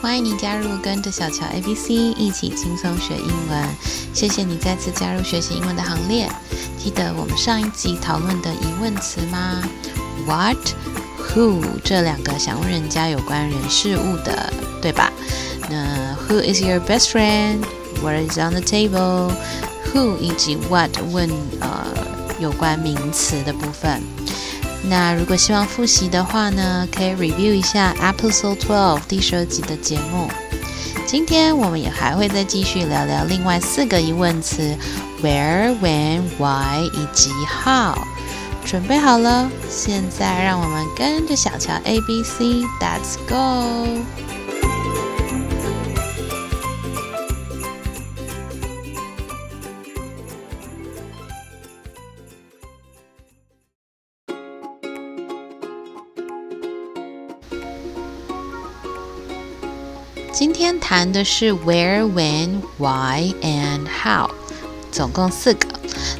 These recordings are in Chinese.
欢迎你加入跟着小乔 A B C 一起轻松学英文。谢谢你再次加入学习英文的行列。记得我们上一集讨论的疑问词吗？What、Who 这两个想问人家有关人事物的，对吧？那 Who is your best friend? What is on the table? Who 以及 What 问呃有关名词的部分。那如果希望复习的话呢，可以 review 一下 Episode Twelve 第十二集的节目。今天我们也还会再继续聊聊另外四个疑问词：Where、When、Why 以及 How。准备好了？现在让我们跟着小乔 A B C，Let's go！今天谈的是 where, when, why and how，总共四个。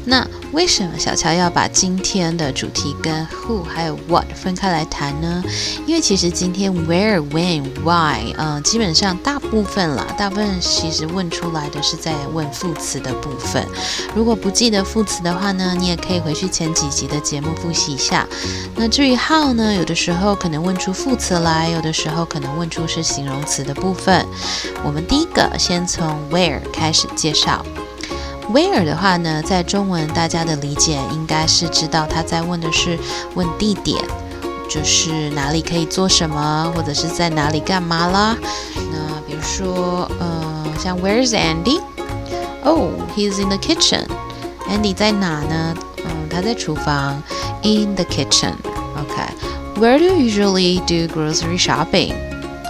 那 为什么小乔要把今天的主题跟 who 还有 what 分开来谈呢？因为其实今天 where, when, why，嗯，基本上大部分啦，大部分其实问出来的是在问副词的部分。如果不记得副词的话呢，你也可以回去前几集的节目复习一下。那至于 how 呢，有的时候可能问出副词来，有的时候可能问出是形容词的部分。我们第一个先从 where 开始介绍。Where 的话呢，在中文大家的理解应该是知道他在问的是问地点，就是哪里可以做什么，或者是在哪里干嘛啦。那比如说，呃，像 Where's Andy？Oh, he's in the kitchen. Andy 在哪呢？嗯，他在厨房。In the kitchen. Okay. Where do you usually do grocery shopping?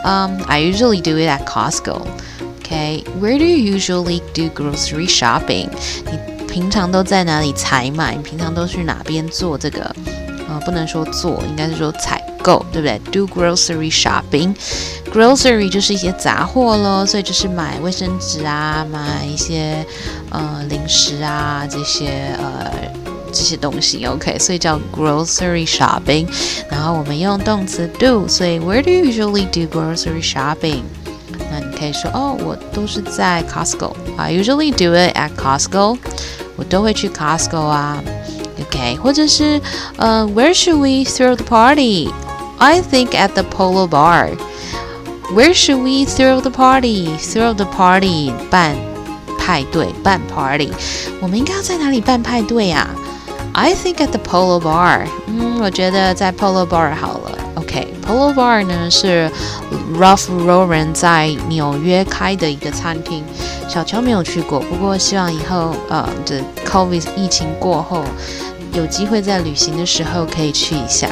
Um, I usually do it at Costco. Okay, where do you usually do grocery shopping? 你平常都在哪里采买？你平常都去哪边做这个？呃，不能说做，应该是说采购，对不对？Do grocery shopping. Grocery 就是一些杂货咯，所以就是买卫生纸啊，买一些呃零食啊这些呃这些东西。OK，所以叫 grocery shopping。然后我们用动词 do，所以 Where do you usually do grocery shopping? 那你可以说哦，我都是在 Costco。I usually do it at Costco。我都会去 Costco 啊。OK，或者是呃，Where should we throw the party? I think at the Polo Bar. Where should we throw the party? Throw the party 办派对，办 party。我们应该要在哪里办派对呀？I think at the Polo Bar。嗯，我觉得在 Polo Bar 好了。 OK，Polo Bar 呢是 Ralph Lauren 在纽约开的一个餐厅。小乔没有去过，不过希望以后呃，这 COVID 疫情过后，有机会在旅行的时候可以去一下。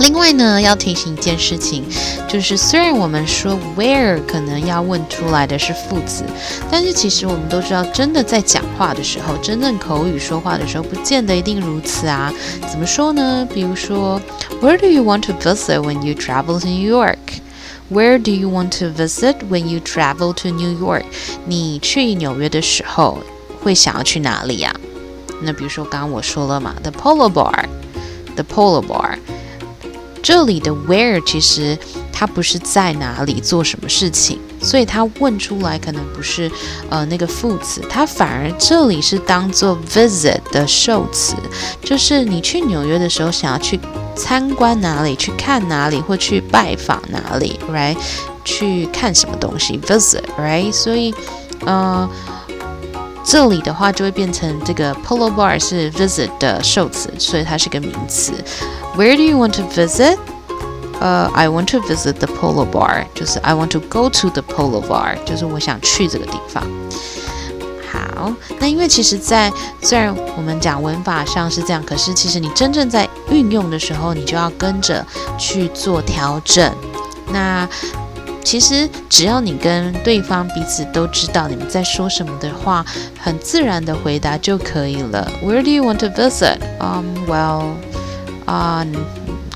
另外呢，要提醒一件事情，就是虽然我们说 where 可能要问出来的是副词，但是其实我们都知道，真的在讲话的时候，真正口语说话的时候，不见得一定如此啊。怎么说呢？比如说，Where do you want to visit when you travel to New York？Where do you want to visit when you travel to New York？你去纽约的时候会想要去哪里呀？那比如说刚刚我说了嘛，The Polo Bar，The Polo Bar。这里的 where 其实它不是在哪里做什么事情，所以它问出来可能不是呃那个副词，它反而这里是当做 visit 的受词，就是你去纽约的时候想要去参观哪里，去看哪里，或去拜访哪里，right？去看什么东西，visit，right？所以呃这里的话就会变成这个 polo bar 是 visit 的受词，所以它是个名词。Where do you want to visit? Uh, I want to visit the polo bar. 就是 I want to go to the polo bar. 就是我想去这个地方。好，那因为其实，在虽然我们讲文法上是这样，可是其实你真正在运用的时候，你就要跟着去做调整。那其实只要你跟对方彼此都知道你们在说什么的话，很自然的回答就可以了。Where do you want to visit? Um, well. 啊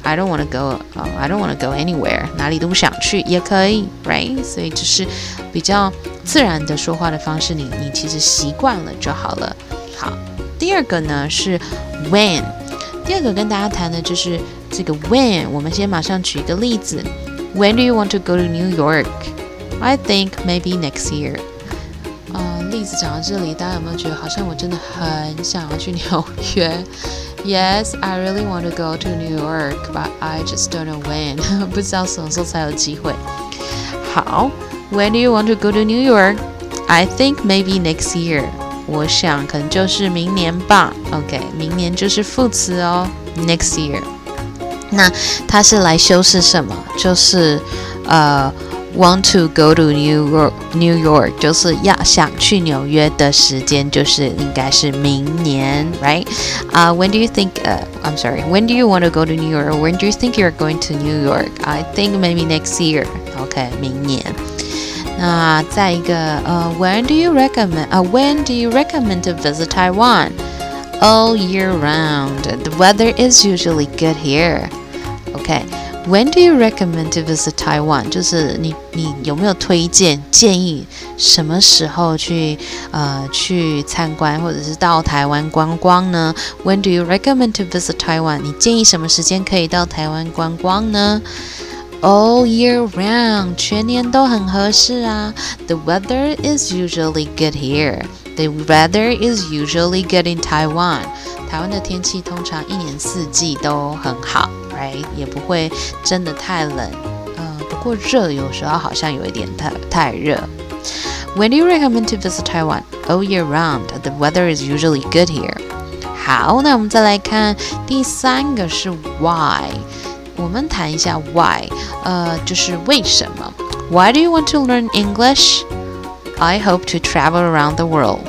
，I don't want to go. I don't want to go anywhere，哪里都不想去也可以，right？所以就是比较自然的说话的方式，你你其实习惯了就好了。好，第二个呢是 when，第二个跟大家谈的就是这个 when，我们先马上举一个例子 When do you want to go to New York? I think maybe next year. 呃，例子讲到这里，大家有没有觉得好像我真的很想要去纽约？Yes, I really want to go to New York, but I just don't know when. 不知道什么时候才有机会。好，When do you want to go to New York? I think maybe next year. 我想可能就是明年吧。OK，明年就是副词哦，next year。 那它是来修饰什么？就是呃。want to go to New York, New York 就是要想去纽约的时间就是应该是明年，right？啊、uh,，When do you think? Uh, I'm sorry. When do you want to go to New York? When do you think you're going to New York? I think maybe next year. OK，明年。那再一个，呃、uh,，When do you recommend? 啊、uh,，When do you recommend to visit Taiwan? All year round. The weather is usually good here. OK。when do you recommend to visit Taiwan？就是你你有没有推荐建议什么时候去呃去参观或者是到台湾观光呢？When do you recommend to visit Taiwan？你建议什么时间可以到台湾观光呢？All year round，全年都很合适啊。The weather is usually good here. The weather is usually good in Taiwan. 台湾的天气通常一年四季都很好。right 也不会真的太冷，呃，不过热有时候好像有一点太太热。When do you recommend to visit Taiwan? All year round. The weather is usually good here. 好，那我们再来看第三个是 why。我们谈一下 why，呃，就是为什么。Why do you want to learn English? I hope to travel around the world.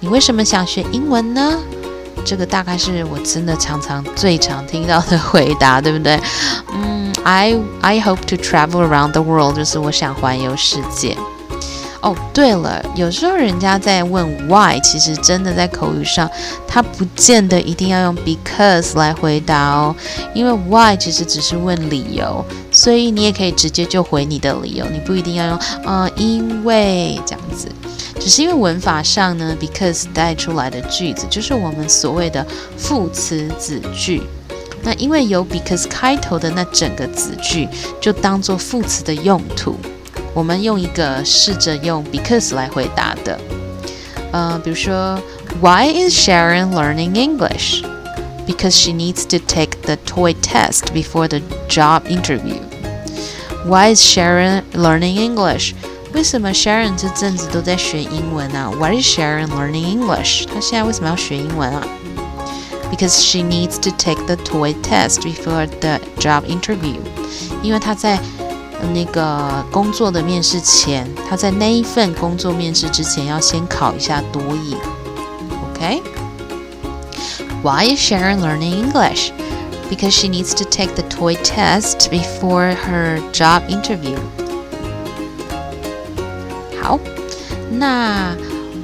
你为什么想学英文呢？ 这个大概是我真的常常最常听到的 回答，对不对？嗯，I I hope to travel around the world，就是我想环游世界。哦，对了，有时候人家在问 why，其实真的在口语上，他不见得一定要用 because 来回答哦，因为 why 其实只是问理由，所以你也可以直接就回你的理由，你不一定要用呃因为这样子。只是因为文法上呢，because 带出来的句子就是我们所谓的副词子句。那因为有 because 开头的那整个子句，就当做副词的用途。我们用一个试着用 because 来回答的。呃，比如说，Why is Sharon learning English? Because she needs to take the TOEIC test before the job interview. Why is Sharon learning English? 为什么 Sharon 这阵子都在学英文啊？Why is Sharon learning English？她现在为什么要学英文啊？Because she needs to take the TOEIC test before the job interview。因为她在那个工作的面试前，她在那一份工作面试之前要先考一下多译。OK？Why is Sharon learning English? Because she needs to take the TOEIC test before her job interview. 那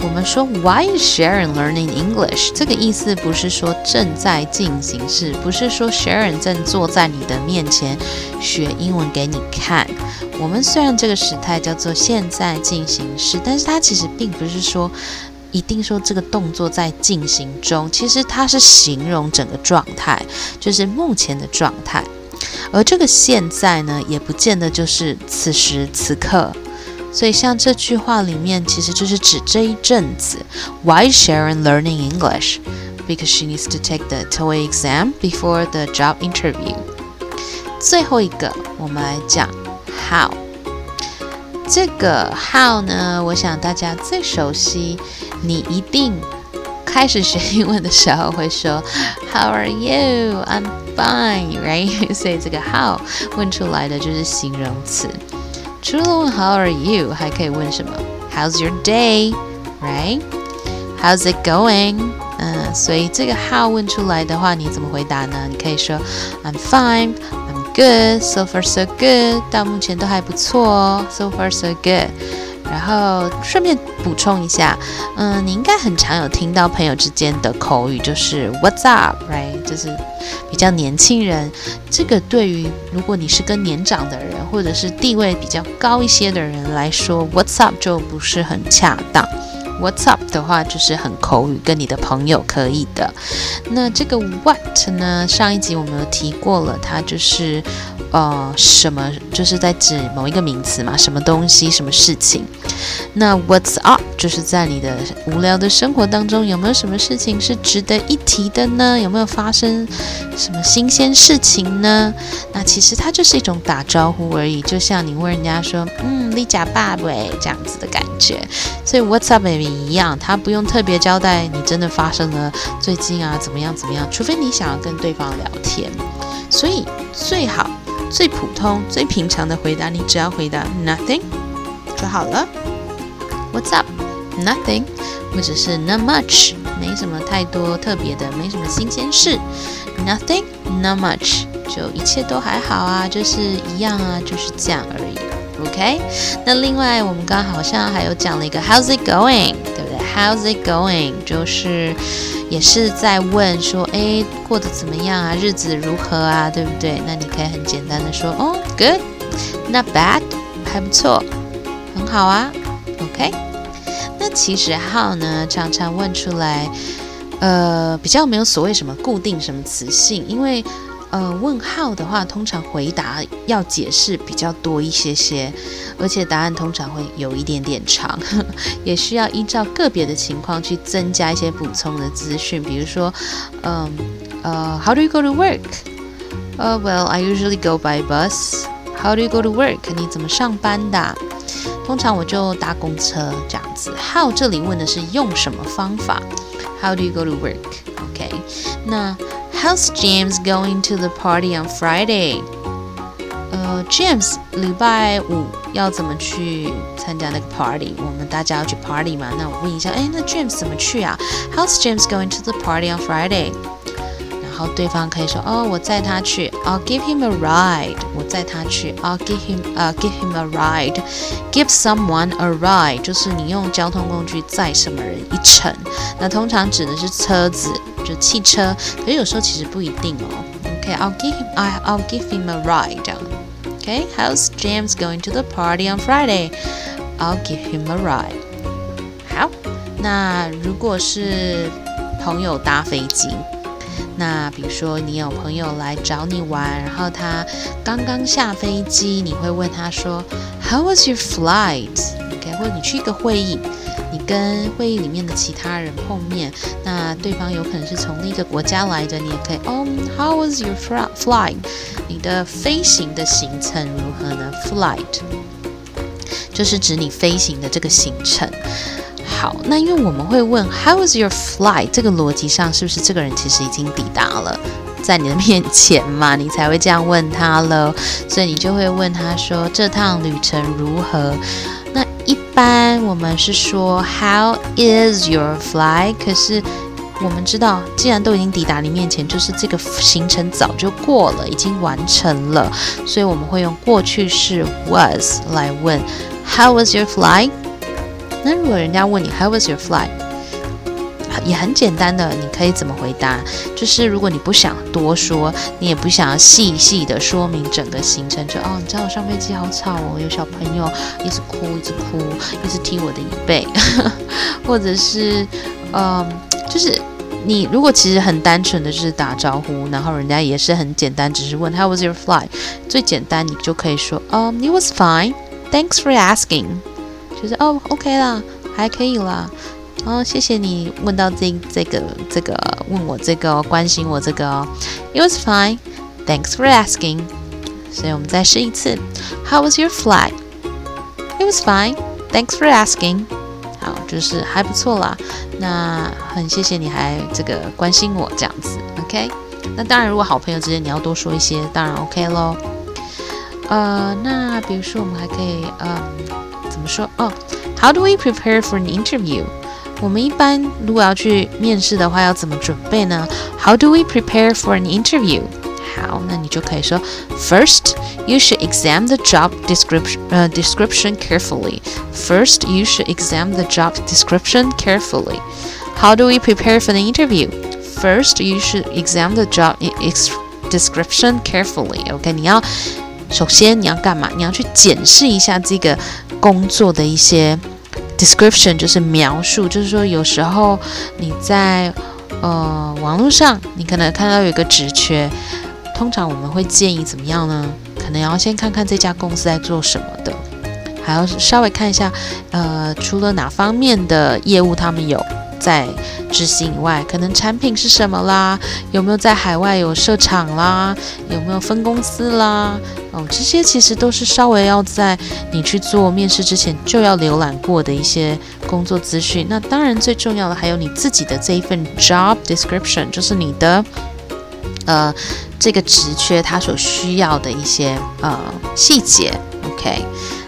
我们说 Why is Sharon learning English？这个意思不是说正在进行式，不是说 Sharon 正坐在你的面前学英文给你看。我们虽然这个时态叫做现在进行式，但是它其实并不是说一定说这个动作在进行中，其实它是形容整个状态，就是目前的状态。而这个现在呢，也不见得就是此时此刻。所以像这句话里面，其实就是指这一阵子。Why is Sharon learning English? Because she needs to take the TOEIC exam before the job interview. 最后一个，我们来讲 how。这个 how 呢，我想大家最熟悉。你一定开始学英文的时候会说 How are you? I'm fine, right? 所以这个 how 问出来的就是形容词。除了问 How are you，还可以问什么？How's your day？Right？How's it going？嗯，所以这个 How 问出来的话，你怎么回答呢？你可以说 I'm fine，I'm good，so far so good，到目前都还不错哦，so far so good。 然后顺便补充一下，嗯，你应该很常有听到朋友之间的口语，就是 What's up，right？就是比较年轻人，这个对于如果你是跟年长的人，或者是地位比较高一些的人来说，What's up 就不是很恰当。What's up 的话就是很口语，跟你的朋友可以的。那这个 What 呢？上一集我们有提过了，它就是呃什么，就是在指某一个名词嘛，什么东西，什么事情。那 What's up 就是在你的无聊的生活当中有没有什么事情是值得一提的呢？有没有发生什么新鲜事情呢？那其实它就是一种打招呼而已，就像你问人家说，嗯，你假爸爸这样子的感觉。所以 What's up baby 一样，它不用特别交代你真的发生了最近啊怎么样怎么样，除非你想要跟对方聊天。所以最好最普通最平常的回答，你只要回答 Nothing 就好了。What's up? Nothing，或者是 Not much，没什么太多特别的，没什么新鲜事。Nothing, not much，就一切都还好啊，就是一样啊，就是这样而已。OK，那另外我们刚好像还有讲了一个 How's it going，对不对？How's it going，就是也是在问说，哎，过得怎么样啊？日子如何啊？对不对？那你可以很简单的说，哦，Good，Not bad，还不错，很好啊。OK，那其实 how 呢，常常问出来，呃，比较没有所谓什么固定什么词性，因为呃问号的话，通常回答要解释比较多一些些，而且答案通常会有一点点长，也需要依照个别的情况去增加一些补充的资讯，比如说，嗯呃，How do you go to work？呃，Well, I usually go by bus. How do you go to work？你怎么上班的？通常我就搭公车这样子。How 这里问的是用什么方法？How do you go to work？OK，那 How's James going to the party on Friday？呃，James 礼拜五要怎么去参加那个 party？我们大家要去 party 嘛？那我问一下，哎，那 James 怎么去啊？How's James going to the party on Friday？ 对方可以说哦，我载他去，I'll give him a ride。我载他去，I'll give him 呃 give him a ride。Give someone a ride 就是你用交通工具载什么人一程。那通常指的是车子，就汽车。可是有时候其实不一定哦。OK，I'll give him I I'll give him a ride 这样。OK，How's James going to the party on Friday？I'll give him a ride。好，那如果是朋友搭飞机。那比如说，你有朋友来找你玩，然后他刚刚下飞机，你会问他说，How was your flight？OK，或者你去一个会议，你跟会议里面的其他人碰面，那对方有可能是从另一个国家来的，你也可以，哦，How was your flight？你的飞行的行程如何呢？Flight 就是指你飞行的这个行程。好，那因为我们会问 How was your flight？这个逻辑上是不是这个人其实已经抵达了，在你的面前嘛，你才会这样问他了。所以你就会问他说这趟旅程如何？那一般我们是说 How is your flight？可是我们知道，既然都已经抵达你面前，就是这个行程早就过了，已经完成了，所以我们会用过去式 was 来问 How was your flight？那如果人家问你 How was your flight？也很简单的，你可以怎么回答？就是如果你不想多说，你也不想要细细的说明整个行程，就哦，你知道我上飞机好吵哦，有小朋友一直哭，一直哭，一直踢我的椅背，或者是，嗯，就是你如果其实很单纯的就是打招呼，然后人家也是很简单，只是问 How was your flight？最简单，你就可以说，嗯，It was fine，Thanks for asking。就是哦，OK 啦，还可以啦。哦，谢谢你问到这这个这个问我这个关心我这个哦。It was fine. Thanks for asking. 所以我们再试一次。How was your flight? It was fine. Thanks for asking. 好，就是还不错啦。那很谢谢你还这个关心我这样子，OK？那当然，如果好朋友之间你要多说一些，当然 OK 咯。呃，那比如说我们还可以，嗯。怎么说哦？How do we prepare for an interview？我们一般如果要去面试的话，要怎么准备呢？How do we prepare for an interview？好，那你就可以说，First, you should examine the job description uh, description carefully. First, you should examine the job description carefully. How do we prepare for the interview? First, you should examine the job description carefully. OK，你要 首先你要干嘛？你要去检视一下这个工作的一些 description，就是描述，就是说有时候你在呃网络上，你可能看到有一个职缺，通常我们会建议怎么样呢？可能要先看看这家公司在做什么的，还要稍微看一下，呃，除了哪方面的业务他们有。在执行以外，可能产品是什么啦？有没有在海外有设厂啦？有没有分公司啦？哦，这些其实都是稍微要在你去做面试之前就要浏览过的一些工作资讯。那当然最重要的还有你自己的这一份 job description，就是你的呃这个职缺它所需要的一些呃细节。OK，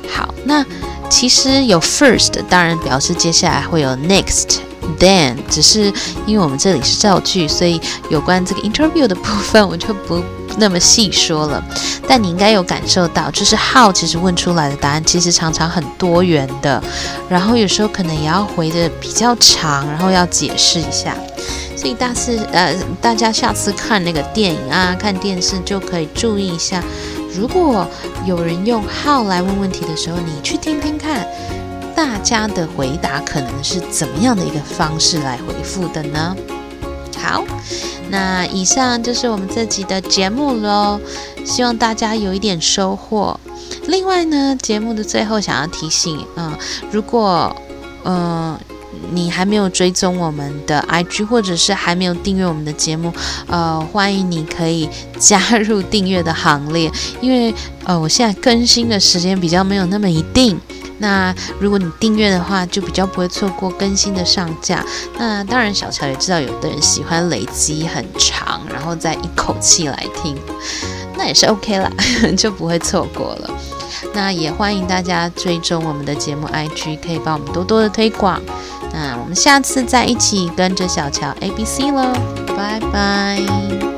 好，那其实有 first，当然表示接下来会有 next。Then，只是因为我们这里是造句，所以有关这个 interview 的部分我就不那么细说了。但你应该有感受到，就是 how 其实问出来的答案其实常常很多元的，然后有时候可能也要回的比较长，然后要解释一下。所以大四呃，大家下次看那个电影啊、看电视就可以注意一下，如果有人用 how 来问问题的时候，你去听听看。大家的回答可能是怎么样的一个方式来回复的呢？好，那以上就是我们这集的节目喽，希望大家有一点收获。另外呢，节目的最后想要提醒，嗯，如果嗯你还没有追踪我们的 IG，或者是还没有订阅我们的节目，呃，欢迎你可以加入订阅的行列，因为呃我现在更新的时间比较没有那么一定。那如果你订阅的话，就比较不会错过更新的上架。那当然，小乔也知道，有的人喜欢累积很长，然后再一口气来听，那也是 OK 啦，就不会错过了。那也欢迎大家追踪我们的节目 IG，可以帮我们多多的推广。下次再一起跟着小乔 ABC 喽，拜拜。